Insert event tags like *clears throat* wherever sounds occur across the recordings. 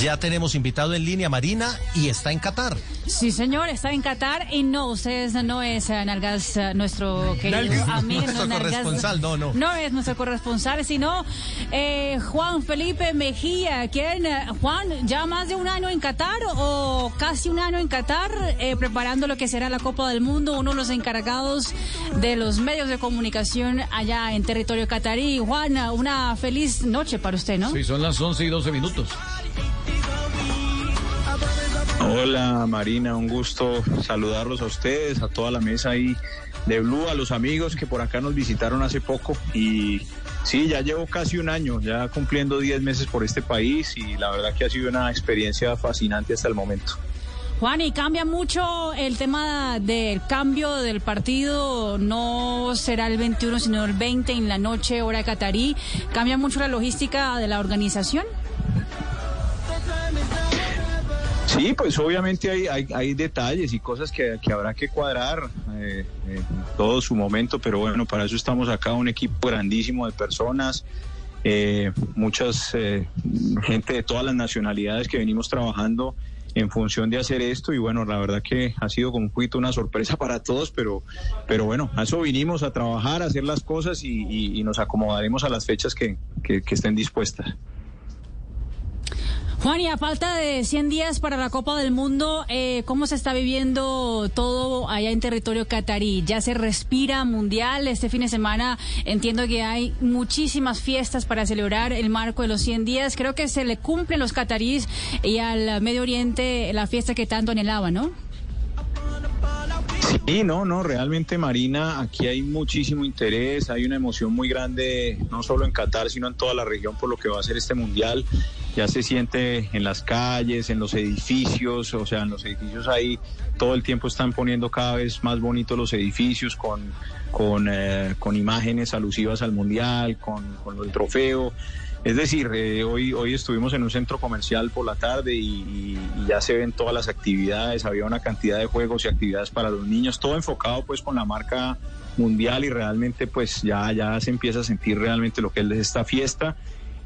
Ya tenemos invitado en línea Marina y está en Qatar. Sí, señor, está en Qatar y no, ustedes no es uh, Nalgas, uh, nuestro querido *laughs* Nalgas, amigo. nuestro Nalgas, corresponsal, no, no. No es nuestro corresponsal, sino eh, Juan Felipe Mejía, quien, uh, Juan, ya más de un año en Qatar o casi un año en Qatar, eh, preparando lo que será la Copa del Mundo, uno de los encargados de los medios de comunicación allá en territorio catarí. Juan, una feliz noche para usted, ¿no? Sí, son las 11 y 12 minutos. Hola Marina, un gusto saludarlos a ustedes, a toda la mesa ahí de Blue, a los amigos que por acá nos visitaron hace poco y sí, ya llevo casi un año, ya cumpliendo 10 meses por este país y la verdad que ha sido una experiencia fascinante hasta el momento. Juan, y cambia mucho el tema del cambio del partido, no será el 21 sino el 20 en la noche hora catarí, cambia mucho la logística de la organización. Sí, pues obviamente hay, detalles y cosas que, habrá que cuadrar eh, en todo su momento, pero bueno, para eso estamos acá, un equipo grandísimo de personas, eh, muchas eh, gente de todas las nacionalidades que venimos trabajando en función de hacer esto y bueno, la verdad que ha sido con Cuito una sorpresa para todos, pero, pero bueno, a eso vinimos a trabajar, a hacer las cosas y, nos acomodaremos a las fechas que estén dispuestas. Juan, y a falta de 100 días para la Copa del Mundo, eh, ¿cómo se está viviendo todo allá en territorio catarí? ¿Ya se respira mundial? Este fin de semana entiendo que hay muchísimas fiestas para celebrar el marco de los 100 días. Creo que se le cumplen los catarís y al Medio Oriente la fiesta que tanto anhelaba, ¿no? Sí, no, no, realmente Marina, aquí hay muchísimo interés, hay una emoción muy grande, no solo en Qatar, sino en toda la región por lo que va a ser este mundial. Ya se siente en las calles, en los edificios, o sea, en los edificios ahí todo el tiempo están poniendo cada vez más bonitos los edificios con, con, eh, imágenes alusivas al mundial, con el trofeo. Es decir, eh, hoy, hoy estuvimos en un centro comercial por la tarde y, ya se ven todas las actividades, había una cantidad de juegos y actividades para los niños, todo enfocado pues con la marca mundial y realmente pues ya, ya se empieza a sentir realmente lo que es esta fiesta.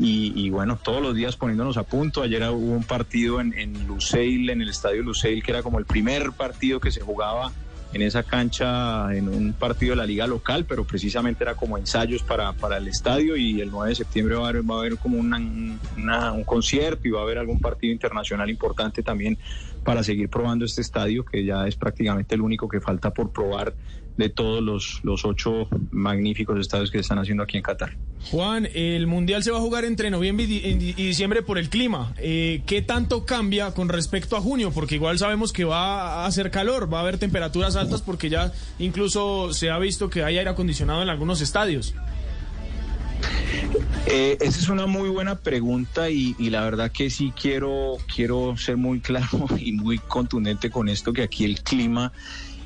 Y, y, bueno, todos los días poniéndonos a punto. Ayer hubo un partido en, en Lusail, en el estadio Lusail, que era como el primer partido que se jugaba en esa cancha en un partido de la liga local, pero precisamente era como ensayos para, para el estadio y el 9 de septiembre va a haber, va a haber como una, un concierto y va a haber algún partido internacional importante también para seguir probando este estadio, que ya es prácticamente el único que falta por probar de todos los, los ocho magníficos estadios que se están haciendo aquí en Qatar. Juan, el Mundial se va a jugar entre noviembre y diciembre por el clima. Eh, ¿Qué tanto cambia con respecto a junio? Porque igual sabemos que va a hacer calor, va a haber temperaturas altas porque ya incluso se ha visto que hay aire acondicionado en algunos estadios. Eh, esa es una muy buena pregunta y, y, la verdad que sí quiero, quiero ser muy *laughs* claro y muy contundente con esto, que aquí el clima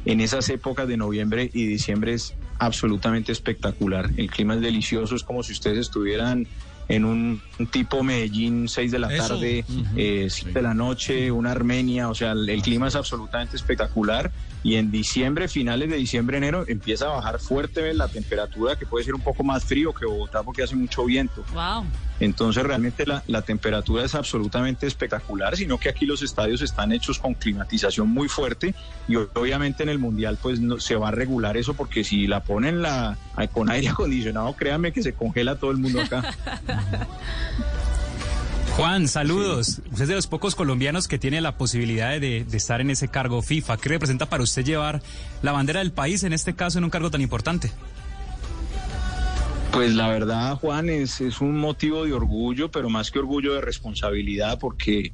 en esas épocas de noviembre y diciembre es absolutamente espectacular. El clima es delicioso, es como si ustedes estuvieran en un, un tipo Medellín, 6 de la Eso. tarde, Ujú. eh, 7 de la noche, una Armenia, o sea, el, el clima es absolutamente espectacular. Y en diciembre, finales de diciembre, enero, empieza a bajar fuerte la temperatura, que puede ser un poco más frío que Bogotá porque hace mucho viento. Wow. Entonces realmente la, la, temperatura es absolutamente espectacular, sino que aquí los estadios están hechos con climatización muy fuerte y obviamente en el Mundial pues no, se va a regular eso porque si la ponen la, con aire acondicionado, créanme que se congela todo el mundo acá. *laughs* Juan, saludos. Usted es de los pocos colombianos que tiene la posibilidad de, estar en ese cargo FIFA. ¿Qué representa para usted llevar la bandera del país, en este caso, en un cargo tan importante? Pues la verdad, Juan, es un motivo de orgullo, pero más que orgullo de responsabilidad, porque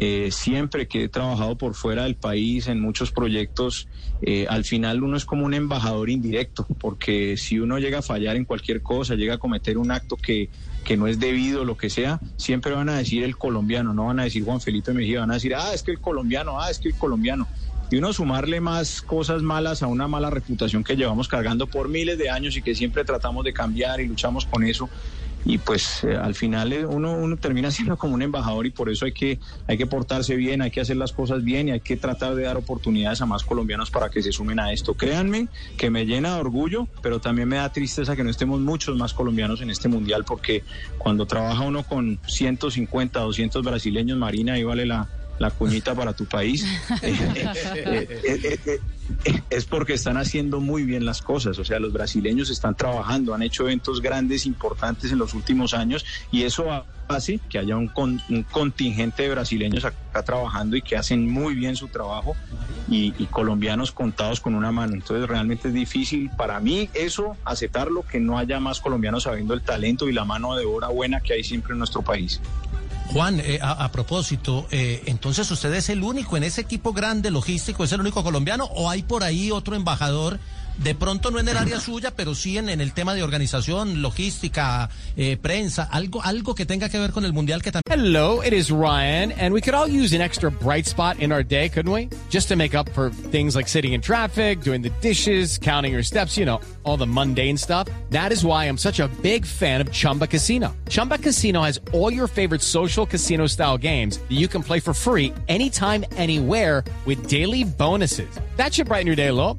eh, siempre que he trabajado por fuera del país en muchos proyectos, eh, al final uno es como un embajador indirecto, porque si uno llega a fallar en cualquier cosa, llega a cometer un acto que, que no es debido, lo que sea, siempre van a decir el colombiano, no van a decir Juan Felipe Mejía, van a decir, ah, es que el colombiano, ah, es que el colombiano. Y uno sumarle más cosas malas a una mala reputación que llevamos cargando por miles de años y que siempre tratamos de cambiar y luchamos con eso y pues eh, al final eh, uno, uno termina *laughs* siendo como un embajador y por eso hay que, hay que portarse bien, hay que hacer las cosas bien y hay que tratar de dar oportunidades a más colombianos para que se sumen a esto. Créanme que me llena de orgullo, pero también me da tristeza que no estemos muchos más colombianos en este mundial porque cuando trabaja uno con 150, 200 brasileños, Marina, ahí vale la, la cuñita para tu país, *laughs* es porque están haciendo muy bien las cosas. O sea, los brasileños están trabajando, han hecho eventos grandes, importantes en los últimos años y eso hace que haya un, contingente de brasileños acá trabajando y que hacen muy bien su trabajo y, y, colombianos contados con una mano. Entonces realmente es difícil para mí eso, aceptarlo, que no haya más colombianos sabiendo el talento y la mano de obra buena que hay siempre en nuestro país. Juan, eh, a, propósito, eh, entonces usted es el único en ese equipo grande logístico, es el único colombiano o hay por ahí otro embajador de pronto no en el área *clears throat* suya, pero sí en, en el tema de organización, logística, eh, prensa, algo, algo que tenga que ver con el mundial que también. Hello, it is Ryan, and we could all use an extra bright spot in our day, couldn't we? Just to make up for things like sitting in traffic, doing the dishes, counting your steps, you know, all the mundane stuff. That is why I'm such a big fan of Chumba Casino. Chumba Casino has all your favorite social casino style games that you can play for free anytime, anywhere with daily bonuses. That should brighten your day a little.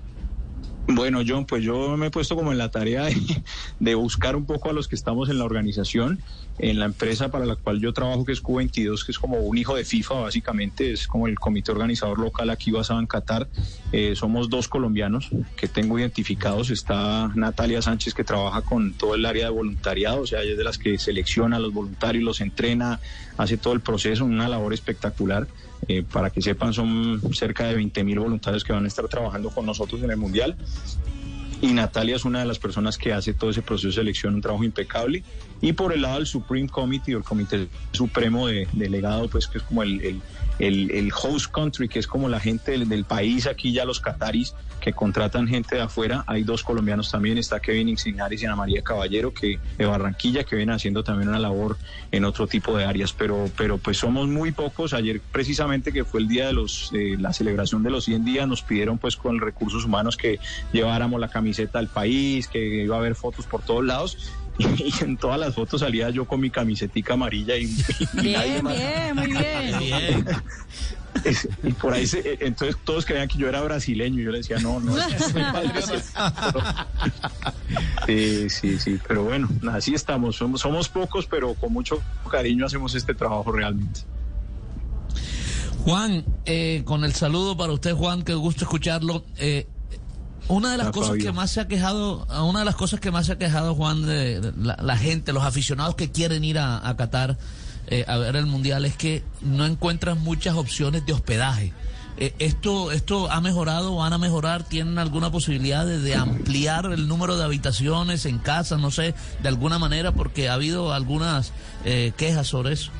Bueno, John, pues yo me he puesto como en la tarea de, buscar un poco a los que estamos en la organización, en la empresa para la cual yo trabajo, que es Q22, que es como un hijo de FIFA, básicamente, es como el comité organizador local aquí basado en Qatar. Eh, somos dos colombianos que tengo identificados. Está Natalia Sánchez, que trabaja con todo el área de voluntariado, o sea, ella es de las que selecciona a los voluntarios, los entrena, hace todo el proceso, una labor espectacular. Eh, para que sepan, son cerca de 20 mil voluntarios que van a estar trabajando con nosotros en el Mundial. Y Natalia es una de las personas que hace todo ese proceso de selección, un trabajo impecable. Y por el lado del Supreme Committee, o el Comité Supremo de Delegado, pues que es como el, el, el, el host country, que es como la gente del, del, país, aquí ya los cataris que contratan gente de afuera. Hay dos colombianos también, está Kevin Insignaris y Ana María Caballero, que de Barranquilla, que vienen haciendo también una labor en otro tipo de áreas. Pero, pero pues somos muy pocos. Ayer precisamente que fue el día de los, eh, la celebración de los 100 días, nos pidieron pues con recursos humanos que lleváramos la camiseta al país, que iba a haber fotos por todos lados *laughs* y en todas las fotos salía yo con mi camisetica amarilla y, y bien, nadie más. bien, muy *laughs* bien. bien. Es, y por ahí se, entonces todos creían que yo era brasileño y yo le decía no no *laughs* sí sí sí pero bueno así estamos somos somos pocos pero con mucho cariño hacemos este trabajo realmente Juan eh, con el saludo para usted Juan que gusto escucharlo eh, una de las Ah, cosas que más se ha quejado, una de las cosas que más se ha quejado Juan de, de la, la gente, los aficionados que quieren ir a, a Qatar eh, a ver el mundial es que no encuentran muchas opciones de hospedaje. Eh, esto, esto ha mejorado, van a mejorar, tienen alguna posibilidad de, de ampliar el número de habitaciones en casa, no sé, de alguna manera, porque ha habido algunas eh, quejas sobre eso.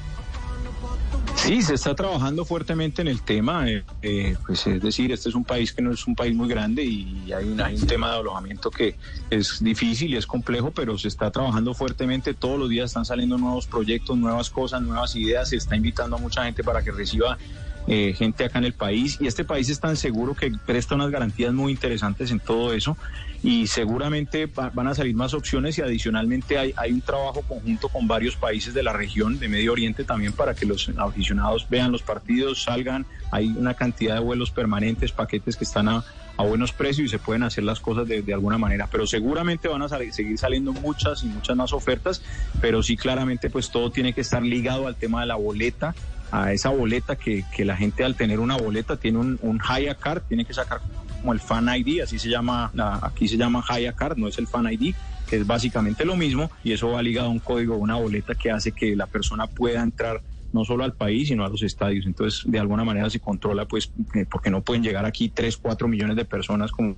Sí, se está trabajando fuertemente en el tema, eh, eh, pues es decir, este es un país que no es un país muy grande y hay un, hay un tema de alojamiento que es difícil y es complejo, pero se está trabajando fuertemente, todos los días están saliendo nuevos proyectos, nuevas cosas, nuevas ideas, se está invitando a mucha gente para que reciba eh, gente acá en el país y este país es tan seguro que presta unas garantías muy interesantes en todo eso y seguramente va- van a salir más opciones y adicionalmente hay, hay un trabajo conjunto con varios países de la región de Medio Oriente también para que los aficionados vean los partidos, salgan, hay una cantidad de vuelos permanentes, paquetes que están a, buenos precios y se pueden hacer las cosas de, alguna manera, pero seguramente van a seguir saliendo muchas y muchas más ofertas, pero sí claramente pues todo tiene que estar ligado al tema de la boleta, a esa boleta que, que la gente al tener una boleta tiene un, un Haya Card, tiene que sacar como el Fan ID, así se llama, la- aquí se llama Haya Card, no es el Fan ID, que es básicamente lo mismo y eso va ligado a un código, una boleta que hace que la persona pueda entrar no solo al país, sino a los estadios. Entonces, de alguna manera se controla, pues, eh, porque no pueden llegar aquí 3, 4 millones de personas como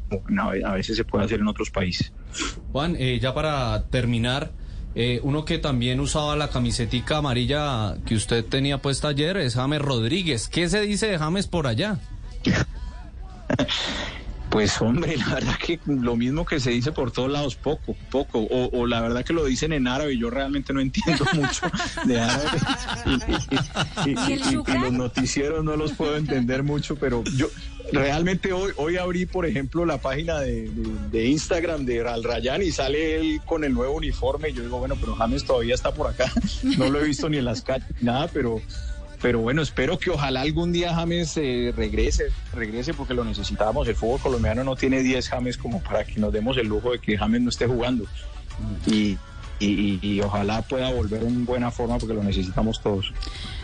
a veces se puede hacer en otros países. Juan, eh, ya para terminar, Eh, uno que también usaba la camisetica amarilla que usted tenía puesta ayer es James Rodríguez. ¿Qué se dice de James por allá? *laughs* Pues hombre, la verdad que lo mismo que se dice por todos lados, poco, poco, o, o la verdad que lo dicen en árabe, yo realmente no *laughs* entiendo mucho de árabe y, y- y- ¿Y el y- y Shukran? los noticieros no los puedo entender mucho, pero yo realmente hoy, hoy abrí, por ejemplo, la página de, de- de Instagram de Al Rayyan y sale él con el nuevo uniforme y yo digo, bueno, pero James todavía está por acá, *laughs* no lo he visto ni en las calles, ni nada, pero... Pero bueno, espero que ojalá algún día James eh, regrese, regrese porque lo necesitamos. El fútbol colombiano no tiene 10 James como para que nos demos el lujo de que James no esté jugando. Y, y- y ojalá pueda volver en buena forma porque lo necesitamos todos.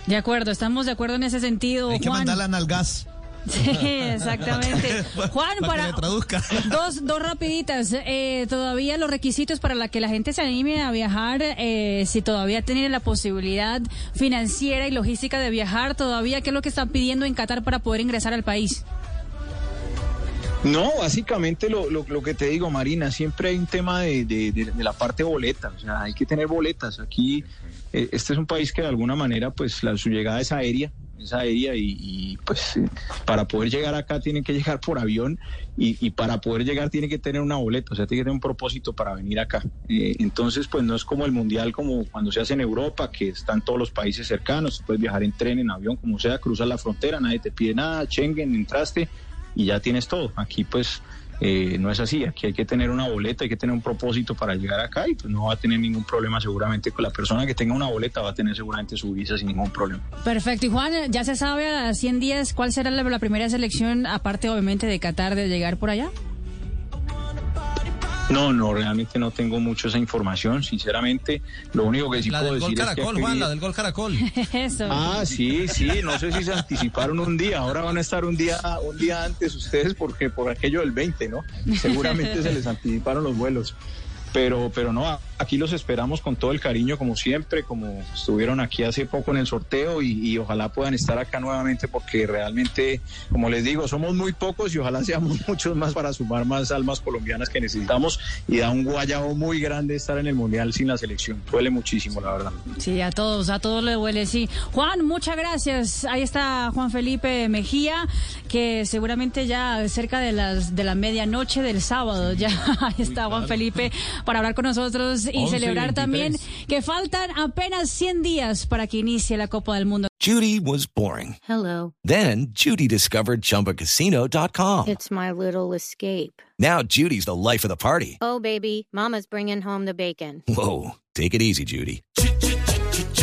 De acuerdo, estamos de acuerdo en ese sentido. Hay que Juan. mandarla al gas. Sí, exactamente. *laughs* Juan, Para que para me traduzca. *laughs* dos, dos rapiditas. Eh, todavía los requisitos para la que la gente se anime a viajar, eh, si todavía tienen la posibilidad financiera y logística de viajar, todavía qué es lo que están pidiendo en Qatar para poder ingresar al país. No, básicamente lo, lo, lo que te digo, Marina, siempre hay un tema de, de- de- de la parte boleta, o sea, hay que tener boletas. Aquí, eh, este es un país que de alguna manera, pues, la, su llegada es aérea, es aérea y, pues, para poder llegar acá tienen que llegar por avión y, y para poder llegar tiene que tener una boleta, o sea, tiene que tener un propósito para venir acá. Eh, entonces, pues, no es como el mundial, como cuando se hace en Europa, que están todos los países cercanos, puedes viajar en tren, en avión, como sea, cruzas la frontera, nadie te pide nada, Schengen, entraste y ya tienes todo. Aquí pues eh, no es así, aquí hay que tener una boleta, hay que tener un propósito para llegar acá y pues no va a tener ningún problema seguramente con la persona que tenga una boleta va a tener seguramente su visa sin ningún problema. Perfecto. Y Juan, ya se sabe a las 100 días cuál será la, la primera selección, aparte obviamente de Qatar, de llegar por allá. No, no, realmente no tengo mucho esa información, sinceramente, lo único que sí La puedo del gol decir es que caracol, Juan, la del gol caracol. *laughs* Eso. Ah, sí, sí, no sé si se anticiparon un día, ahora van a estar un día un día antes ustedes porque por aquello del 20, ¿no? Seguramente se les *laughs* anticiparon los vuelos. Pero pero no, aquí los esperamos con todo el cariño como siempre, como estuvieron aquí hace poco en el sorteo y, y ojalá puedan estar acá nuevamente porque realmente, como les digo, somos muy pocos y ojalá seamos *laughs* muchos más para sumar más almas colombianas que necesitamos y da un guayabo muy grande estar en el Mundial sin la selección. Duele muchísimo, la verdad. Sí, a todos, a todos le duele, sí. Juan, muchas gracias. Ahí está Juan Felipe Mejía, que seguramente ya cerca de las de la medianoche del sábado, ya *laughs* ahí está Juan Felipe para hablar con nosotros y 11 y celebrar 23. también que faltan apenas 100 días para que inicie la Copa del Mundo. Judy was boring. Hello. Then Judy discovered ChumbaCasino.com. It's my little escape. Now Judy's the life of the party. Oh, baby, Mama's bringing home the bacon. Whoa, take it easy, Judy.